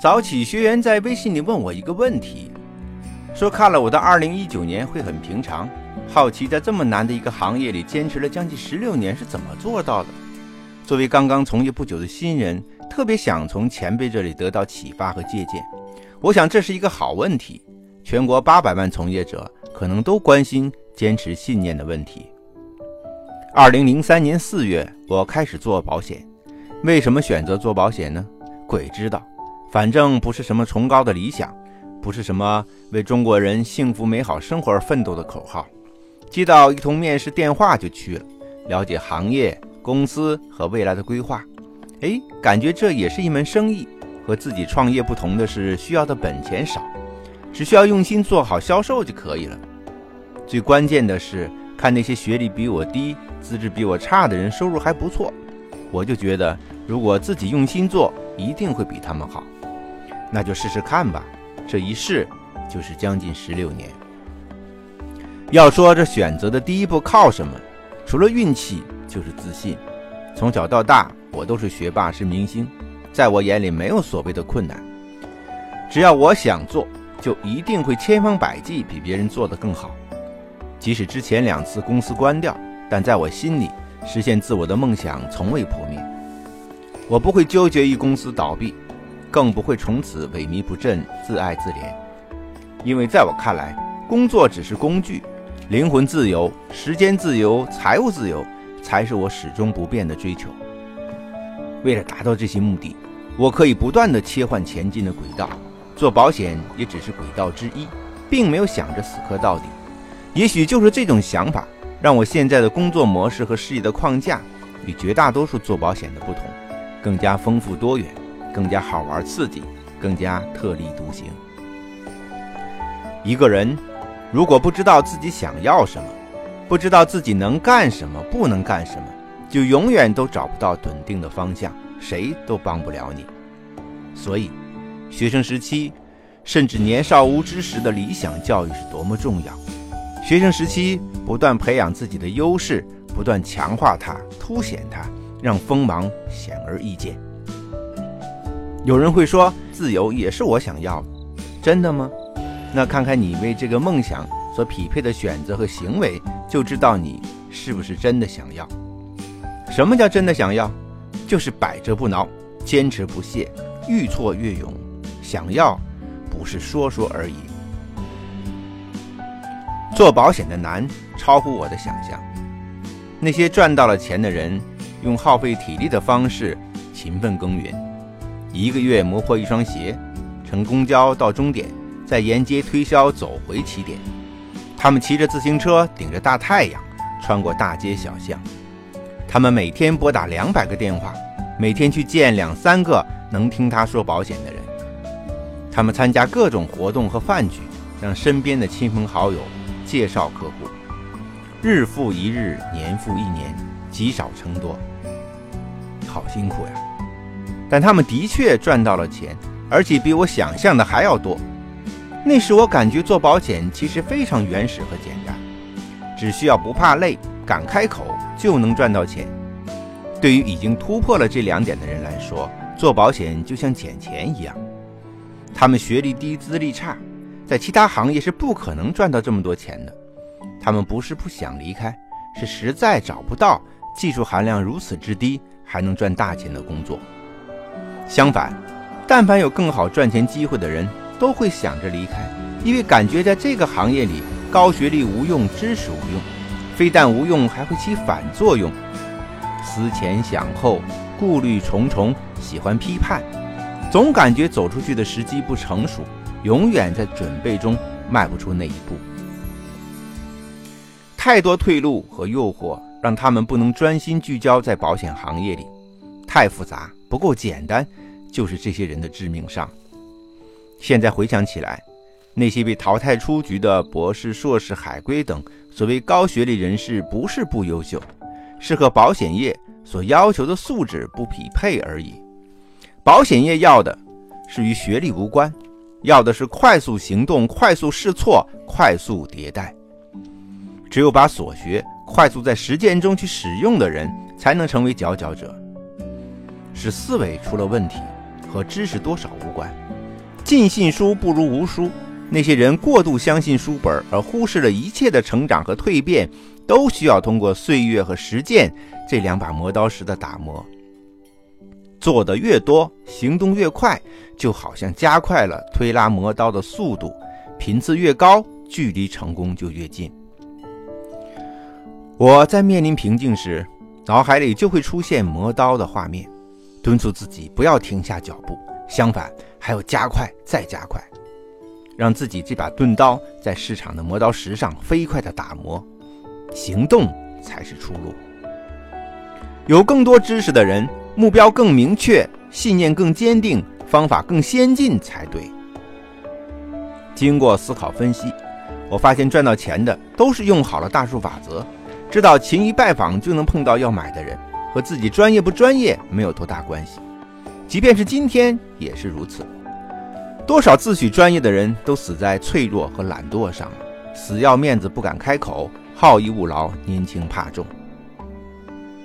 早起学员在微信里问我一个问题，说看了我的2019年会很平常，好奇在这么难的一个行业里坚持了将近十六年是怎么做到的。作为刚刚从业不久的新人，特别想从前辈这里得到启发和借鉴。我想这是一个好问题，全国八百万从业者可能都关心坚持信念的问题。2003年4月，我开始做保险，为什么选择做保险呢？鬼知道。反正不是什么崇高的理想，不是什么为中国人幸福美好生活而奋斗的口号。接到一通面试电话就去了，了解行业、公司和未来的规划。哎，感觉这也是一门生意。和自己创业不同的是，需要的本钱少，只需要用心做好销售就可以了。最关键的是，看那些学历比我低、资质比我差的人收入还不错，我就觉得如果自己用心做，一定会比他们好。那就试试看吧，这一试就是将近十六年。要说这选择的第一步靠什么？除了运气，就是自信。从小到大，我都是学霸，是明星，在我眼里没有所谓的困难。只要我想做，就一定会千方百计比别人做得更好。即使之前两次公司关掉，但在我心里，实现自我的梦想从未破灭。我不会纠结于公司倒闭。更不会从此萎靡不振、自爱自怜，因为在我看来，工作只是工具，灵魂自由、时间自由、财务自由才是我始终不变的追求。为了达到这些目的，我可以不断的切换前进的轨道，做保险也只是轨道之一，并没有想着死磕到底。也许就是这种想法，让我现在的工作模式和事业的框架与绝大多数做保险的不同，更加丰富多元。更加好玩刺激，更加特立独行。一个人如果不知道自己想要什么，不知道自己能干什么、不能干什么，就永远都找不到笃定的方向，谁都帮不了你。所以，学生时期甚至年少无知时的理想教育是多么重要。学生时期不断培养自己的优势，不断强化它、凸显它，让锋芒显而易见。有人会说，自由也是我想要的，真的吗？那看看你为这个梦想所匹配的选择和行为，就知道你是不是真的想要。什么叫真的想要？就是百折不挠，坚持不懈，愈挫愈勇。想要，不是说说而已。做保险的难，超乎我的想象。那些赚到了钱的人，用耗费体力的方式，勤奋耕耘。一个月磨破一双鞋，乘公交到终点，再沿街推销走回起点。他们骑着自行车，顶着大太阳，穿过大街小巷。他们每天拨打两百个电话，每天去见两三个能听他说保险的人。他们参加各种活动和饭局，让身边的亲朋好友介绍客户。日复一日，年复一年，积少成多，好辛苦呀！但他们的确赚到了钱，而且比我想象的还要多。那时我感觉做保险其实非常原始和简单，只需要不怕累、敢开口就能赚到钱。对于已经突破了这两点的人来说，做保险就像捡钱一样。他们学历低、资历差，在其他行业是不可能赚到这么多钱的。他们不是不想离开，是实在找不到技术含量如此之低还能赚大钱的工作。相反，但凡有更好赚钱机会的人，都会想着离开，因为感觉在这个行业里，高学历无用，知识无用，非但无用，还会起反作用。思前想后，顾虑重重，喜欢批判，总感觉走出去的时机不成熟，永远在准备中，迈不出那一步。太多退路和诱惑，让他们不能专心聚焦在保险行业里，太复杂，不够简单，就是这些人的致命伤。现在回想起来，那些被淘汰出局的博士、硕士、海归等所谓高学历人士，不是不优秀，是和保险业所要求的素质不匹配而已。保险业要的是与学历无关，要的是快速行动、快速试错、快速迭代。只有把所学快速在实践中去使用的人，才能成为佼佼者。是思维出了问题，和知识多少无关。尽信书不如无书。那些人过度相信书本，而忽视了一切的成长和蜕变，都需要通过岁月和实践这两把磨刀石的打磨。做的越多，行动越快，就好像加快了推拉磨刀的速度，频次越高，距离成功就越近。我在面临瓶颈时，脑海里就会出现磨刀的画面，敦促自己不要停下脚步，相反还要加快再加快，让自己这把钝刀在市场的磨刀石上飞快地打磨。行动才是出路。有更多知识的人，目标更明确，信念更坚定，方法更先进才对。经过思考分析，我发现赚到钱的都是用好了大数法则。知道勤于拜访就能碰到要买的人，和自己专业不专业没有多大关系。即便是今天也是如此。多少自诩专业的人都死在脆弱和懒惰上了，死要面子不敢开口，好逸恶劳，年轻怕重。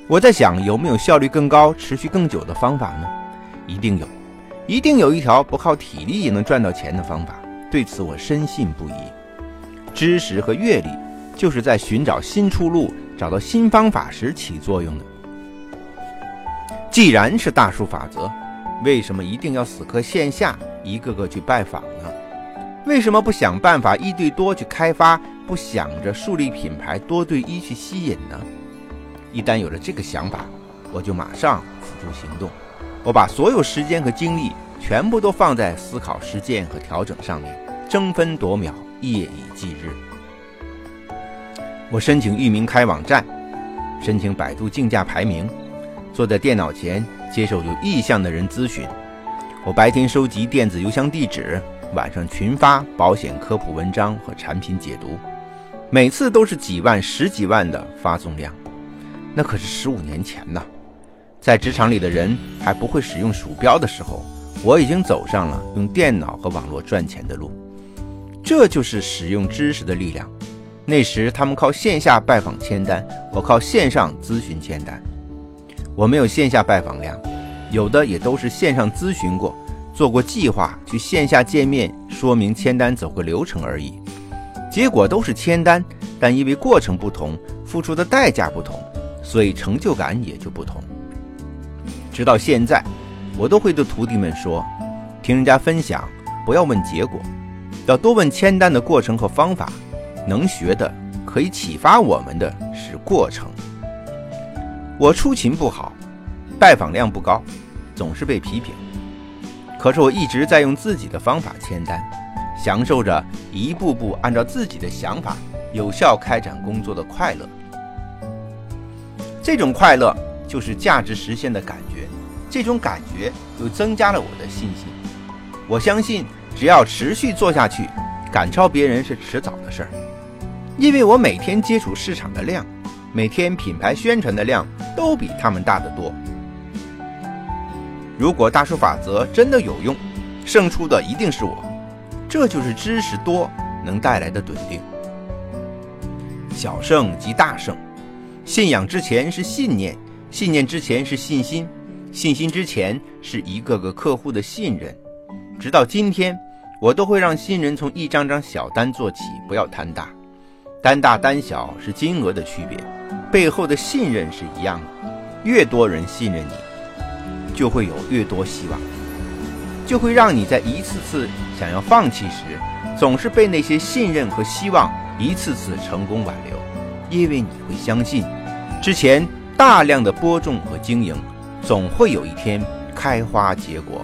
我在想，有没有效率更高、持续更久的方法呢？一定有，一定有一条不靠体力也能赚到钱的方法。对此我深信不疑。知识和阅历。就是在寻找新出路、找到新方法时起作用的。既然是大数法则，为什么一定要死磕线下，一个个去拜访呢？为什么不想办法一对多去开发，不想着树立品牌多对一去吸引呢？一旦有了这个想法，我就马上付诸行动。我把所有时间和精力全部都放在思考、实践和调整上面，争分夺秒，夜以继日。我申请域名开网站，申请百度竞价排名，坐在电脑前接受有意向的人咨询。我白天收集电子邮箱地址，晚上群发保险科普文章和产品解读，每次都是几万、十几万的发送量。那可是十五年前呐，在职场里的人还不会使用鼠标的时候，我已经走上了用电脑和网络赚钱的路。这就是使用知识的力量。那时他们靠线下拜访签单，我靠线上咨询签单。我没有线下拜访量，有的也都是线上咨询过，做过计划，去线下见面说明签单走个流程而已。结果都是签单，但因为过程不同，付出的代价不同，所以成就感也就不同。直到现在，我都会对徒弟们说：听人家分享，不要问结果，要多问签单的过程和方法。能学的，可以启发我们的是过程。我出勤不好，拜访量不高，总是被批评。可是我一直在用自己的方法签单，享受着一步步按照自己的想法有效开展工作的快乐。这种快乐就是价值实现的感觉，这种感觉又增加了我的信心。我相信，只要持续做下去，赶超别人是迟早的事儿。因为我每天接触市场的量，每天品牌宣传的量都比他们大得多。如果大数法则真的有用，胜出的一定是我。这就是知识多能带来的笃定。小胜即大胜，信仰之前是信念，信念之前是信心，信心之前是一个个客户的信任。直到今天，我都会让新人从一张张小单做起，不要贪大。单大单小是金额的区别，背后的信任是一样的。越多人信任你，就会有越多希望，就会让你在一次次想要放弃时，总是被那些信任和希望一次次成功挽留。因为你会相信，之前大量的播种和经营，总会有一天开花结果。